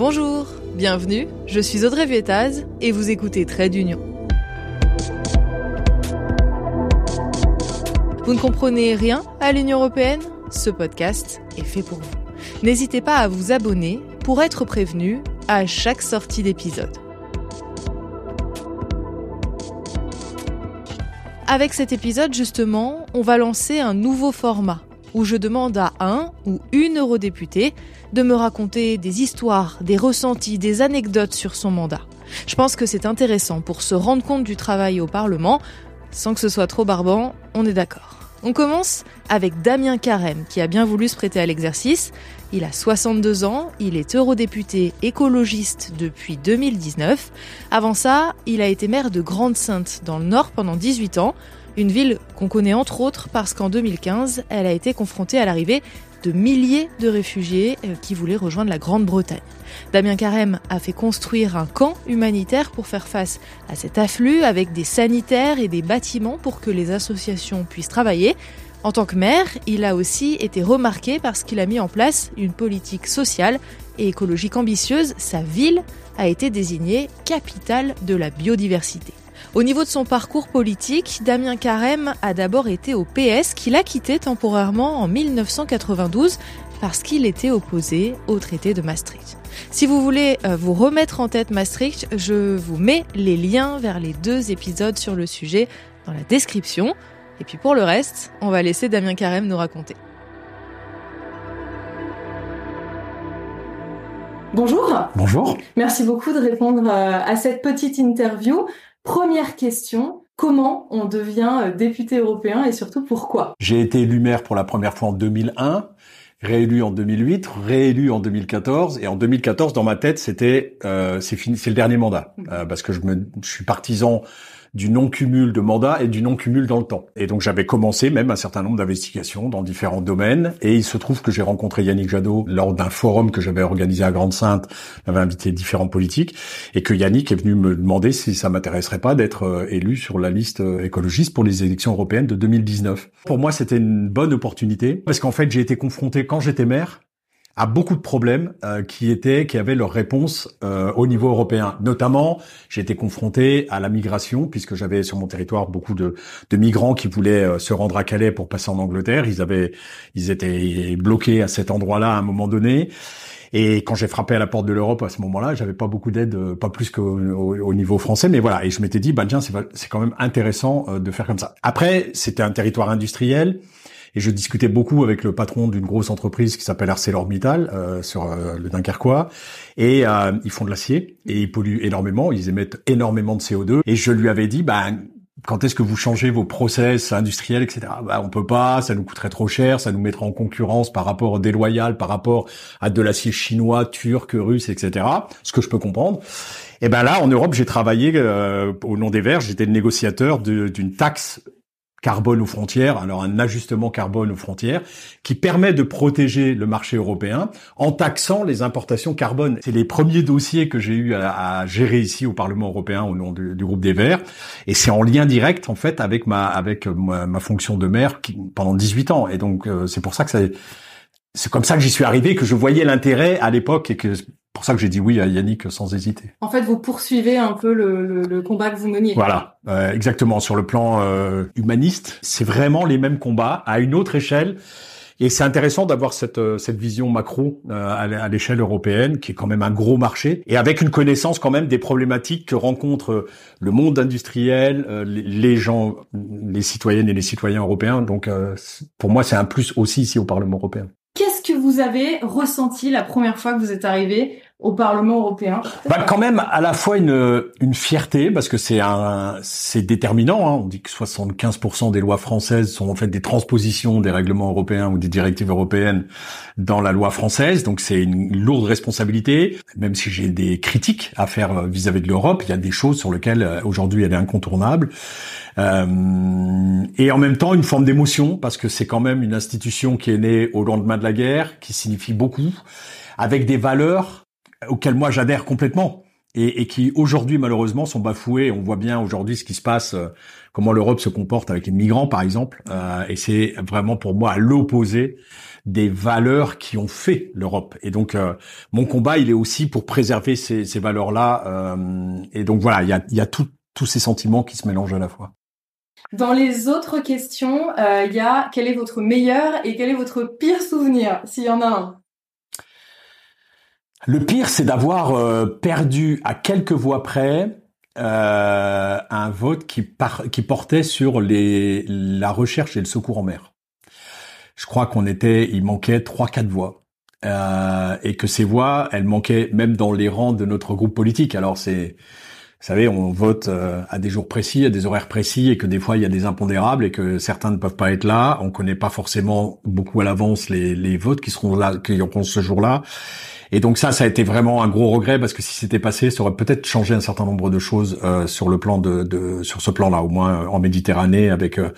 Bonjour, bienvenue, je suis Audrey Vuettaz et vous écoutez Trait d'Union. Vous ne comprenez rien à l'Union européenne? Ce podcast est fait pour vous. N'hésitez pas à vous abonner pour être prévenu à chaque sortie d'épisode. Avec cet épisode, justement, on va lancer un nouveau format où je demande à un ou une eurodéputée de me raconter des histoires, des ressentis, des anecdotes sur son mandat. Je pense que c'est intéressant pour se rendre compte du travail au Parlement, sans que ce soit trop barbant, on est d'accord. On commence avec Damien Carême, qui a bien voulu se prêter à l'exercice. Il a 62 ans, il est eurodéputé écologiste depuis 2019. Avant ça, il a été maire de Grande-Sainte, dans le Nord, pendant 18 ans. Une ville qu'on connaît entre autres parce qu'en 2015, elle a été confrontée à l'arrivée de milliers de réfugiés euh, qui voulaient rejoindre la Grande-Bretagne. Damien Carême a fait construire un camp humanitaire pour faire face à cet afflux avec des sanitaires et des bâtiments pour que les associations puissent travailler. En tant que maire, il a aussi été remarqué parce qu'il a mis en place une politique sociale et écologique ambitieuse. Sa ville a été désignée capitale de la biodiversité. Au niveau de son parcours politique, Damien Carême a d'abord été au PS qu'il a quitté temporairement en 1992 parce qu'il était opposé au traité de Maastricht. Si vous voulez euh, vous remettre en tête Maastricht, je vous mets les liens vers les deux épisodes sur le sujet dans la description. Et puis pour le reste, on va laisser Damien Carême nous raconter. Bonjour. Bonjour. Merci beaucoup de répondre euh, à cette petite interview. Première question, comment on devient euh, député européen et surtout pourquoi? J'ai été élu maire pour la première fois en 2001, réélu en 2008, réélu en 2014 et en 2014 dans ma tête c'était euh, c'est fini c'est le dernier mandat mmh. euh, parce que je me je suis partisan du non-cumul de mandats et du non-cumul dans le temps. Et donc j'avais commencé même un certain nombre d'investigations dans différents domaines. Et il se trouve que j'ai rencontré Yannick Jadot lors d'un forum que j'avais organisé à Grande-Sainte. J'avais invité différents politiques et que Yannick est venu me demander si ça m'intéresserait pas d'être euh, élu sur la liste euh, écologiste pour les élections européennes de 2019. Pour moi, c'était une bonne opportunité parce qu'en fait, j'ai été confronté quand j'étais maire à beaucoup de problèmes euh, qui étaient qui avaient leur réponse euh, au niveau européen. Notamment, j'ai été confronté à la migration puisque j'avais sur mon territoire beaucoup de, de migrants qui voulaient euh, se rendre à Calais pour passer en Angleterre. Ils avaient ils étaient bloqués à cet endroit-là à un moment donné. Et quand j'ai frappé à la porte de l'Europe à ce moment-là, j'avais pas beaucoup d'aide, pas plus qu'au au, niveau français, mais voilà. Et je m'étais dit, bah tiens, c'est quand même intéressant de faire comme ça. Après, c'était un territoire industriel. Et je discutais beaucoup avec le patron d'une grosse entreprise qui s'appelle ArcelorMittal euh, sur euh, le Dunkerquois. Et euh, ils font de l'acier et ils polluent énormément. Ils émettent énormément de CO2. Et je lui avais dit, bah quand est-ce que vous changez vos process industriels, etc. Bah, on peut pas, ça nous coûterait trop cher, ça nous mettrait en concurrence par rapport déloyal, par rapport à de l'acier chinois, turc, russe, etc. Ce que je peux comprendre. Et ben là, en Europe, j'ai travaillé euh, au nom des Verts, j'étais le négociateur d'une taxe carbone aux frontières, alors un ajustement carbone aux frontières, qui permet de protéger le marché européen en taxant les importations carbone. C'est les premiers dossiers que j'ai eu à, gérer ici au Parlement européen au nom du, groupe des Verts, et c'est en lien direct en fait avec ma avec ma, fonction de maire qui, pendant 18 ans, et donc euh, c'est pour ça que ça c'est comme ça que j'y suis arrivé, que je voyais l'intérêt à l'époque et que pour ça que j'ai dit oui à Yannick sans hésiter. En fait, vous poursuivez un peu le, le, combat que vous meniez. Voilà, euh, exactement. Sur le plan euh, humaniste, c'est vraiment les mêmes combats à une autre échelle. Et c'est intéressant d'avoir cette, euh, cette vision macro à l'échelle européenne, qui est quand même un gros marché, et avec une connaissance quand même des problématiques que rencontre le monde industriel, les gens, les citoyennes et les citoyens européens. Donc, pour moi, c'est un plus aussi ici au Parlement européen. Qu'est-ce que vous avez ressenti la première fois que vous êtes arrivé au Parlement européen bah, quand même à la fois une, une fierté parce que c'est un c'est déterminant. Hein. On dit que 75% des lois françaises sont en fait des transpositions des règlements européens ou des directives européennes dans la loi française. Donc c'est une lourde responsabilité. Même si j'ai des critiques à faire vis-à-vis de l'Europe, il y a des choses sur lesquelles euh, aujourd'hui elle est incontournable. Euh, et en même temps une forme d'émotion parce que c'est quand même une institution qui est née au lendemain de la guerre, qui signifie beaucoup, avec des valeurs auxquelles moi j'adhère complètement. et, et qui aujourd'hui malheureusement sont bafoués. On voit bien aujourd'hui ce qui se passe, euh, comment l'Europe se comporte avec les migrants par exemple, euh, et c'est vraiment pour moi à l'opposé des valeurs qui ont fait l'Europe. Et donc euh, mon combat, il est aussi pour préserver ces, ces valeurs-là. Euh, et donc voilà, il y a, y a tous ces sentiments qui se mélangent à la fois. Dans les autres questions, il y a quel est votre meilleur et quel est votre pire souvenir, s'il y en a un? Le pire, c'est d'avoir euh, perdu à quelques voix près euh, un vote qui, qui portait sur les, la recherche et le secours en mer. Je crois qu'on était, il manquait trois, quatre voix. Euh, et que ces voix, elles manquaient même dans les rangs de notre groupe politique. Alors c'est, vous savez, on vote euh, à des jours précis, à des horaires précis, et que des fois il y a des impondérables et que certains ne peuvent pas être là. On connaît pas forcément beaucoup à l'avance les, les votes qui seront là, qui auront ce jour-là. Et donc ça, ça a été vraiment un gros regret parce que si c'était passé, ça aurait peut-être changé un certain nombre de choses euh, sur le plan de, de sur ce plan-là, au moins euh, en Méditerranée, avec euh,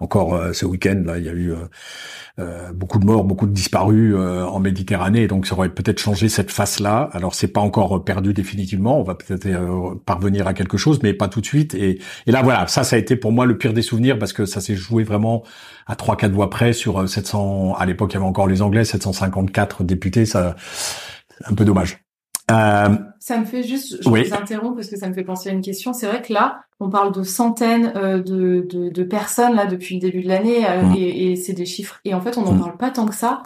encore ce week-end là, il y a eu beaucoup de morts, beaucoup de disparus en Méditerranée, donc ça aurait peut-être changé cette face-là. Alors c'est pas encore perdu définitivement, on va peut-être parvenir à quelque chose, mais pas tout de suite. Et, et là voilà, ça ça a été pour moi le pire des souvenirs parce que ça s'est joué vraiment à trois quatre voix près sur 700. À l'époque, il y avait encore les Anglais, 754 députés, ça un peu dommage. Euh, ça me fait juste, je vous interromps parce que ça me fait penser à une question. C'est vrai que là, on parle de centaines euh, de, de, de, personnes là depuis le début de l'année euh, mm. et, et c'est des chiffres. Et en fait, on n'en mm. parle pas tant que ça.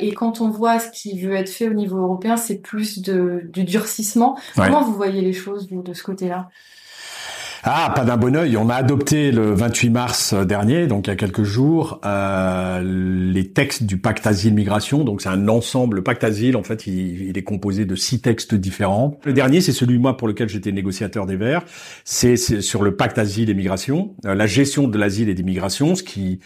Et quand on voit ce qui veut être fait au niveau européen, c'est plus de, du durcissement. Comment vous voyez les choses vous de ce côté-là? Ah, pas d'un bon oeil. On a adopté le 28 mars dernier, donc il y a quelques jours, euh, les textes du pacte asile-migration. Donc c'est un ensemble. Le pacte asile, en fait, il, est composé de six textes différents. Le dernier, c'est celui moi pour lequel j'étais négociateur des Verts. C'est sur le pacte asile et migration, euh, la gestion de l'asile et des migrations, ce qui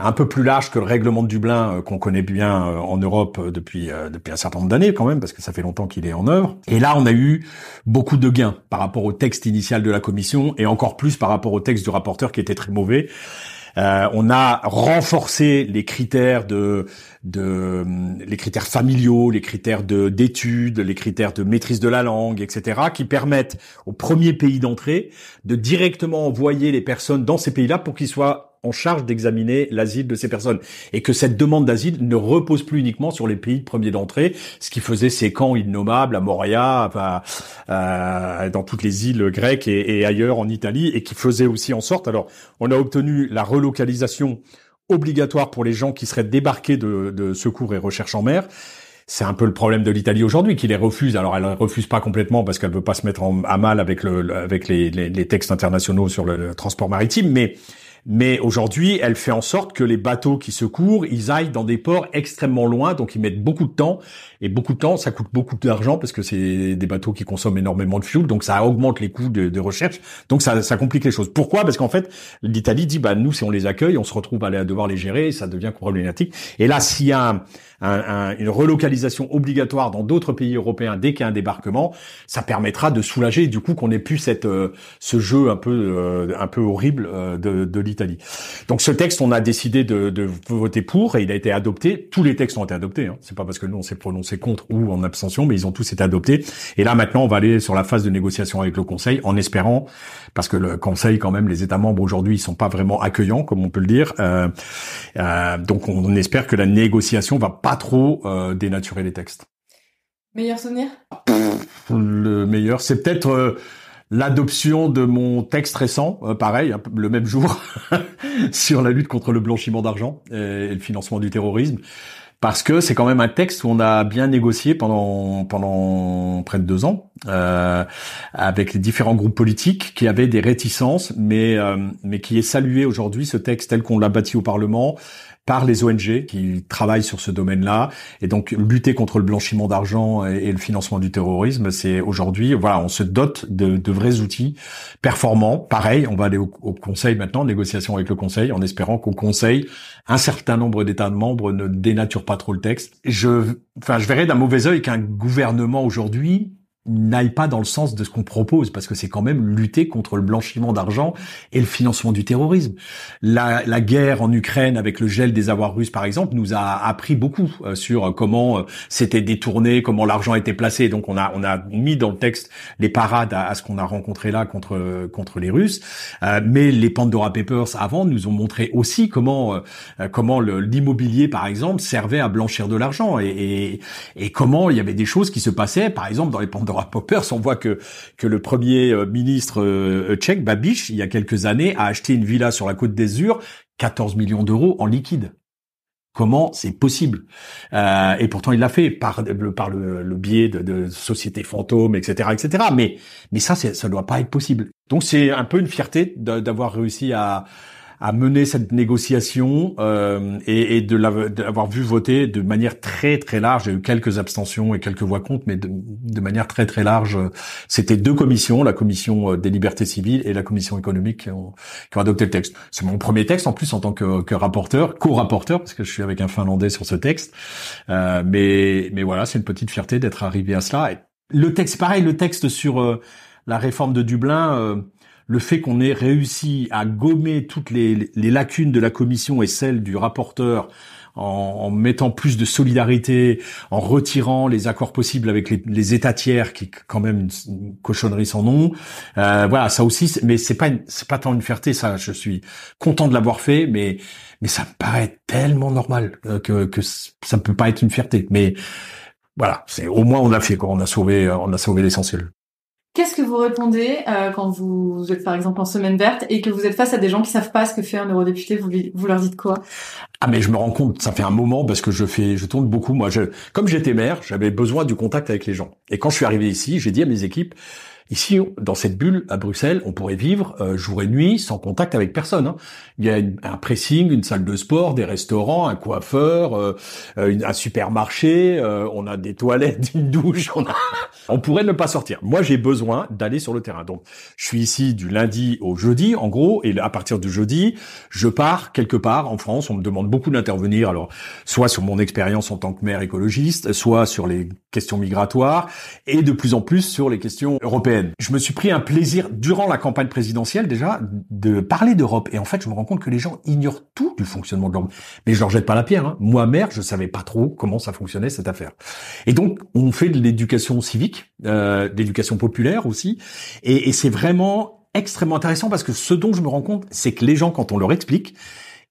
un peu plus large que le règlement de Dublin euh, qu'on connaît bien euh, en Europe euh, depuis depuis un certain nombre d'années quand même parce que ça fait longtemps qu'il est en œuvre. Et là, on a eu beaucoup de gains par rapport au texte initial de la commission et encore plus par rapport au texte du rapporteur qui était très mauvais. Euh, on a renforcé les critères de, de les critères familiaux, les critères de d'études, les critères de maîtrise de la langue, etc., qui permettent au premier pays d'entrée de directement envoyer les personnes dans ces pays-là pour qu'ils soient en charge d'examiner l'asile de ces personnes et que cette demande d'asile ne repose plus uniquement sur les pays de premier d'entrée, ce qui faisait ces camps innommables à Moria, enfin, euh, dans toutes les îles grecques et, ailleurs en Italie, et qui faisait aussi en sorte. Alors, on a obtenu la relocalisation obligatoire pour les gens qui seraient débarqués de, secours et recherche en mer. C'est un peu le problème de l'Italie aujourd'hui, qui les refuse. Alors, elle refuse pas complètement parce qu'elle veut pas se mettre à mal avec le, avec les, les, textes internationaux sur le transport maritime, mais mais aujourd'hui, elle fait en sorte que les bateaux qui secourent, ils aillent dans des ports extrêmement loin, donc ils mettent beaucoup de temps. Et beaucoup de temps, ça coûte beaucoup d'argent parce que c'est des bateaux qui consomment énormément de fuel, donc ça augmente les coûts de, recherche. Donc ça, ça complique les choses. Pourquoi? Parce qu'en fait, l'Italie dit, bah nous, si on les accueille, on se retrouve à, devoir les gérer, et ça devient problématique. Et là, s'il y a une relocalisation obligatoire dans d'autres pays européens dès qu'il y a un débarquement, ça permettra de soulager du coup qu'on ait plus cette euh, ce jeu un peu euh, un peu horrible euh, de, de l'Italie. Donc ce texte, on a décidé de, de, voter pour et il a été adopté. Tous les textes ont été adoptés. Hein. C'est pas parce que nous on s'est prononcé contre ou en abstention, mais ils ont tous été adoptés. Et là maintenant, on va aller sur la phase de négociation avec le Conseil en espérant, parce que le Conseil quand même, les États membres aujourd'hui, ils sont pas vraiment accueillants, comme on peut le dire. donc on, on espère que la négociation va pas trop euh, dénaturer les textes. Meilleur souvenir? Le meilleur, c'est peut-être euh, l'adoption de mon texte récent, euh, pareil, le même jour, sur la lutte contre le blanchiment d'argent et, le financement du terrorisme. Parce que c'est quand même un texte où on a bien négocié pendant pendant près de deux ans avec les différents groupes politiques qui avaient des réticences, mais mais qui est salué aujourd'hui ce texte tel qu'on l'a bâti au Parlement par les ONG qui travaillent sur ce domaine-là. Et donc lutter contre le blanchiment d'argent et, le financement du terrorisme, c'est aujourd'hui, voilà, on se dote de, de, vrais outils performants. Pareil, on va aller au, Conseil maintenant, négociation avec le Conseil, en espérant qu'au Conseil, un certain nombre d'États membres ne dénaturent pas trop le texte. Je, enfin, je verrais d'un mauvais œil qu'un gouvernement aujourd'hui n'aille pas dans le sens de ce qu'on propose, parce que c'est quand même lutter contre le blanchiment d'argent et le financement du terrorisme. La, la, guerre en Ukraine avec le gel des avoirs russes, par exemple, nous a appris beaucoup euh, sur comment euh, c'était détourné, comment l'argent était placé. Donc on a on a mis dans le texte les parades à, ce qu'on a rencontré là contre contre les Russes. Euh, mais les Pandora Papers avant nous ont montré aussi comment comment l'immobilier, par exemple, servait à blanchir de l'argent et, et, et comment il y avait des choses qui se passaient, par exemple dans les Pandora Poppers, on voit que que le premier euh, ministre euh, tchèque, Babiš, il y a quelques années, a acheté une villa sur la côte d'Azur, 14 millions d'euros en liquide. Comment c'est possible? Euh, Et pourtant, il l'a fait par, par le, biais de, de, sociétés fantômes, etc., etc. Mais mais ça, ça doit pas être possible. Donc c'est un peu une fierté d'avoir réussi à à mener cette négociation euh, et, et de l'avoir vu voter de manière très très large. Il y a eu quelques abstentions et quelques voix contre, mais de, de manière très très large. C'était deux commissions, la commission euh, des libertés civiles et la commission économique qui ont, qui ont adopté le texte. C'est mon premier texte en plus en tant que, que rapporteur, co-rapporteur, parce que je suis avec un Finlandais sur ce texte. Euh, mais mais voilà, c'est une petite fierté d'être arrivé à cela. Le texte, pareil, le texte sur euh, la réforme de Dublin. Euh, le fait qu'on ait réussi à gommer toutes les, lacunes de la commission et celles du rapporteur en, mettant plus de solidarité, en retirant les accords possibles avec les, États tiers, qui quand même une, cochonnerie sans nom. Euh, voilà, ça aussi, mais c'est pas c'est pas tant une fierté, ça. Je suis content de l'avoir fait, mais mais ça me paraît tellement normal euh, que que ça ne peut pas être une fierté. Mais voilà, c'est au moins on a fait quoi, on a sauvé on a sauvé l'essentiel. Qu'est-ce que vous répondez euh, quand vous êtes par exemple en semaine verte et que vous êtes face à des gens qui savent pas ce que fait un eurodéputé Vous, vous leur dites quoi? Ah mais je me rends compte, ça fait un moment parce que je fais, je tourne beaucoup. Moi, je, comme j'étais maire, j'avais besoin du contact avec les gens. Et quand je suis arrivé ici, j'ai dit à mes équipes, Ici, dans cette bulle à Bruxelles, on pourrait vivre euh, jour et nuit sans contact avec personne. Hein. Il y a un pressing, une salle de sport, des restaurants, un coiffeur, euh, euh, un supermarché, on a des toilettes, une douche. On, on pourrait ne pas sortir. Moi, j'ai besoin d'aller sur le terrain. Donc, je suis ici du lundi au jeudi, en gros, et à partir du jeudi, je pars quelque part en France. On me demande beaucoup d'intervenir, alors soit sur mon expérience en tant que maire écologiste, soit sur les questions migratoires, et de plus en plus sur les questions européennes. Je me suis pris un plaisir durant la campagne présidentielle déjà de parler d'Europe. Et en fait, je me rends compte que les gens ignorent tout du fonctionnement de l'Europe. Mais je leur jette pas la pierre. Hein. Moi, maire, je savais pas trop comment ça fonctionnait cette affaire. Et donc, on fait de l'éducation civique, euh, de l'éducation populaire aussi. Et, et c'est vraiment extrêmement intéressant parce que ce dont je me rends compte, c'est que les gens, quand on leur explique,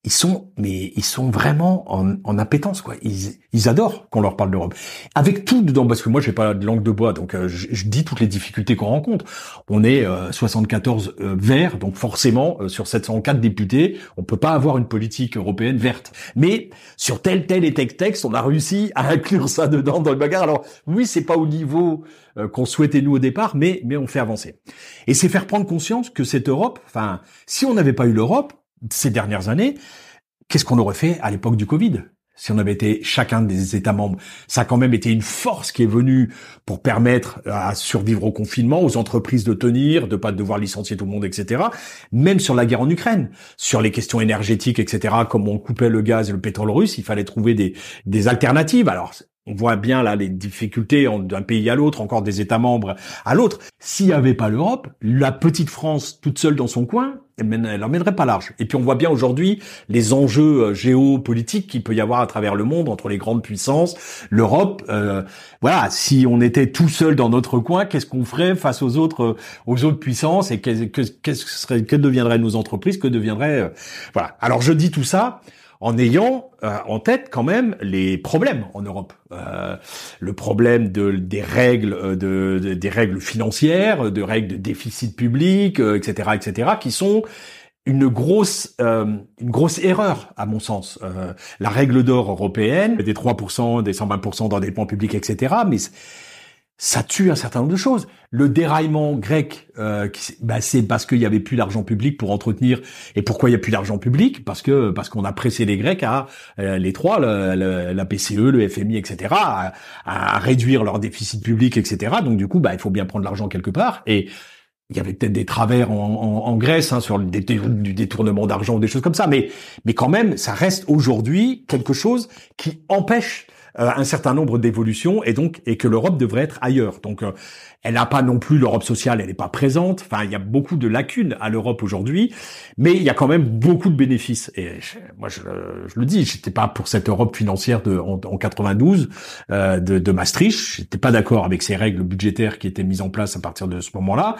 ils sont, mais ils sont vraiment en, en appétence, quoi. Ils, ils adorent qu'on leur parle d'Europe. Avec tout dedans, parce que moi, j'ai pas de langue de bois, donc euh, je, dis toutes les difficultés qu'on rencontre. On est 74 euh, euh, verts, donc forcément, sur 704 députés, on peut pas avoir une politique européenne verte. Mais sur tel, tel et tel texte, on a réussi à inclure ça dedans dans le bagarre. Alors oui, c'est pas au niveau qu'on souhaitait nous au départ, mais mais on fait avancer. Et c'est faire prendre conscience que cette Europe, enfin, si on n'avait pas eu l'Europe, ces dernières années, qu'est-ce qu'on aurait fait à l'époque du Covid? Si on avait été chacun des États membres. Ça a quand même été une force qui est venue pour permettre à survivre au confinement, aux entreprises de tenir, de pas devoir licencier tout le monde, etc. Même sur la guerre en Ukraine, sur les questions énergétiques, etc. Comme on coupait le gaz et le pétrole russe, il fallait trouver des, des alternatives. Alors on voit bien là les difficultés d'un pays à l'autre, encore des États membres à l'autre. S'il n'y avait pas l'Europe, la petite France toute seule dans son coin, elle n'emmènerait pas large. Et puis on voit bien aujourd'hui les enjeux euh, géopolitiques qu'il peut y avoir à travers le monde entre les grandes puissances, l'Europe. Euh, voilà, si on était tout seul dans notre coin, qu'est-ce qu'on ferait face aux autres euh, aux autres puissances et que, serait que deviendraient nos entreprises, que deviendraient voilà. Alors je dis tout ça en ayant euh, en tête quand même les problèmes en Europe. Euh, le problème de, des règles, euh, de, des règles financières, de règles de déficit public, etc., etc., qui sont une grosse une grosse erreur à mon sens. la règle d'or européenne des 3%, des 120% d'endettement public, etc. Mais ça tue un certain nombre de choses. Le déraillement grec, euh, bah, c'est parce qu'il y avait plus d'argent public pour entretenir. Et pourquoi il y a plus d'argent public? Parce que parce qu'on a pressé les Grecs à euh, les trois, la PCE, le FMI, etc., à, réduire leur déficit public, etc. Donc du coup, bah, il faut bien prendre l'argent quelque part. Et il y avait peut-être des travers en, en, Grèce hein, sur le détournement d'argent ou des choses comme ça, mais mais quand même, ça reste aujourd'hui quelque chose qui empêche un certain nombre d'évolutions et donc et que l'Europe devrait être ailleurs. Donc elle n'a pas non plus l'Europe sociale, elle n'est pas présente. Enfin, il y a beaucoup de lacunes à l'Europe aujourd'hui, mais il y a quand même beaucoup de bénéfices. Et moi, je, le dis, j'étais pas pour cette Europe financière de en, 92 euh, de, de Maastricht. J'étais pas d'accord avec ces règles budgétaires qui étaient mises en place à partir de ce moment-là.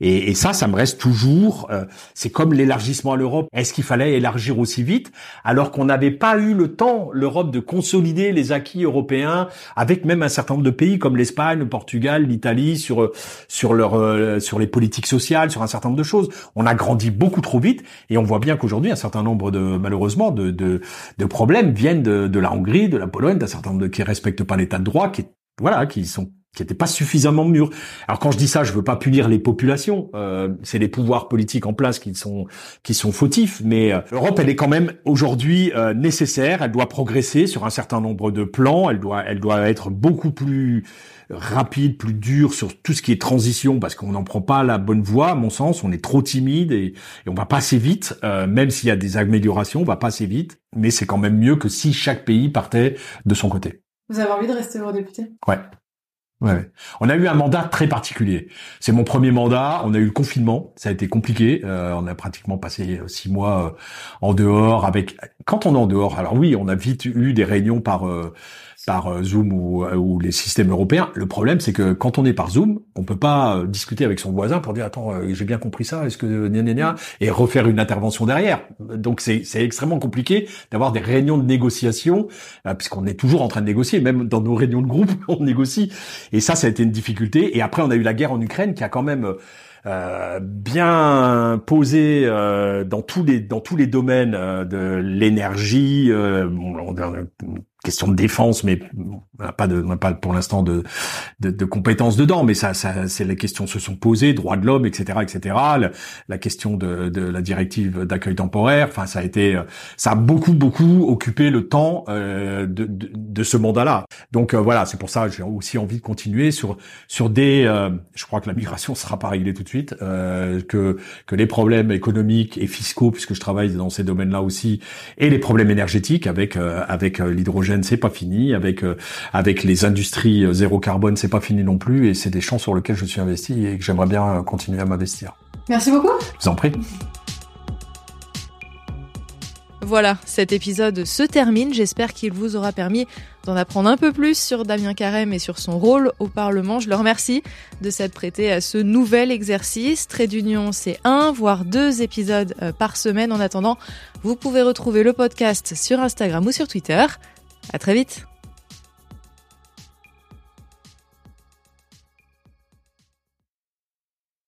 Et, et, ça, ça me reste toujours. Euh, c'est comme l'élargissement à l'Europe. Est-ce qu'il fallait élargir aussi vite? Alors qu'on n'avait pas eu le temps l'Europe de consolider les acquis européens avec même un certain nombre de pays comme l'Espagne, le Portugal, l'Italie sur sur leur euh, sur les politiques sociales, sur un certain nombre de choses. On a grandi beaucoup trop vite et on voit bien qu'aujourd'hui un certain nombre de malheureusement de de, de problèmes viennent de, de la Hongrie, de la Pologne, d'un certain nombre de qui respectent pas l'état de droit, qui voilà, qui sont qui n'étaient pas suffisamment mûrs. Alors quand je dis ça, je veux pas punir les populations, euh, c'est les pouvoirs politiques en place qui sont qui sont fautifs, mais euh, l'Europe elle est quand même aujourd'hui euh, nécessaire, elle doit progresser sur un certain nombre de plans, elle doit elle doit être beaucoup plus rapide, plus dur sur tout ce qui est transition, parce qu'on n'en prend pas la bonne voie, à mon sens. On est trop timide et, on va pas assez vite. Euh, même s'il y a des améliorations, on va pas assez vite. Mais c'est quand même mieux que si chaque pays partait de son côté. Vous avez envie de rester eurodéputé? Ouais. Ouais. On a eu un mandat très particulier. C'est mon premier mandat. On a eu le confinement. Ça a été compliqué. Euh, on a pratiquement passé euh, six mois en dehors. Avec quand on est en dehors, alors oui, on a vite eu des réunions par par euh, Zoom ou, euh, ou, les systèmes européens. Le problème, c'est que quand on est par Zoom, on peut pas euh, discuter avec son voisin pour dire attends, j'ai bien compris ça, est-ce que gna, gna, et refaire une intervention derrière. Donc c'est extrêmement compliqué d'avoir des réunions de négociation puisqu'on est toujours en train de négocier, même dans nos réunions de groupe, on négocie. Et ça, ça a été une difficulté. Et après, on a eu la guerre en Ukraine qui a quand même euh, bien posé euh, dans tous les dans tous les domaines euh, de l'énergie, question de défense, mais on n'a pas de, pas pour l'instant de, de, de, compétences dedans, mais ça, ça, c'est les questions se sont posées, droits de l'homme, etc., etc. La, question de, de, la directive d'accueil temporaire, enfin, ça a été, ça a beaucoup, beaucoup occupé le temps euh, de, de, de, ce mandat-là. Donc euh, voilà, c'est pour ça j'ai aussi envie de continuer sur sur des. Euh, je crois que la migration sera pas réglée tout de suite, euh, que que les problèmes économiques et fiscaux, puisque je travaille dans ces domaines-là aussi, et les problèmes énergétiques avec avec l'hydrogène c'est pas fini. Avec euh, avec les industries euh, zéro carbone, c'est pas fini non plus. Et c'est des champs sur lesquels je suis investi et que j'aimerais bien euh, continuer à m'investir. Merci beaucoup. Je vous en prie. Voilà, cet épisode se termine. J'espère qu'il vous aura permis d'en apprendre un peu plus sur Damien Carême et sur son rôle au Parlement. Je le remercie de s'être prêté à ce nouvel exercice. Trait d'union, c'est un, voire deux épisodes par semaine. En attendant, vous pouvez retrouver le podcast sur Instagram ou sur Twitter. À très vite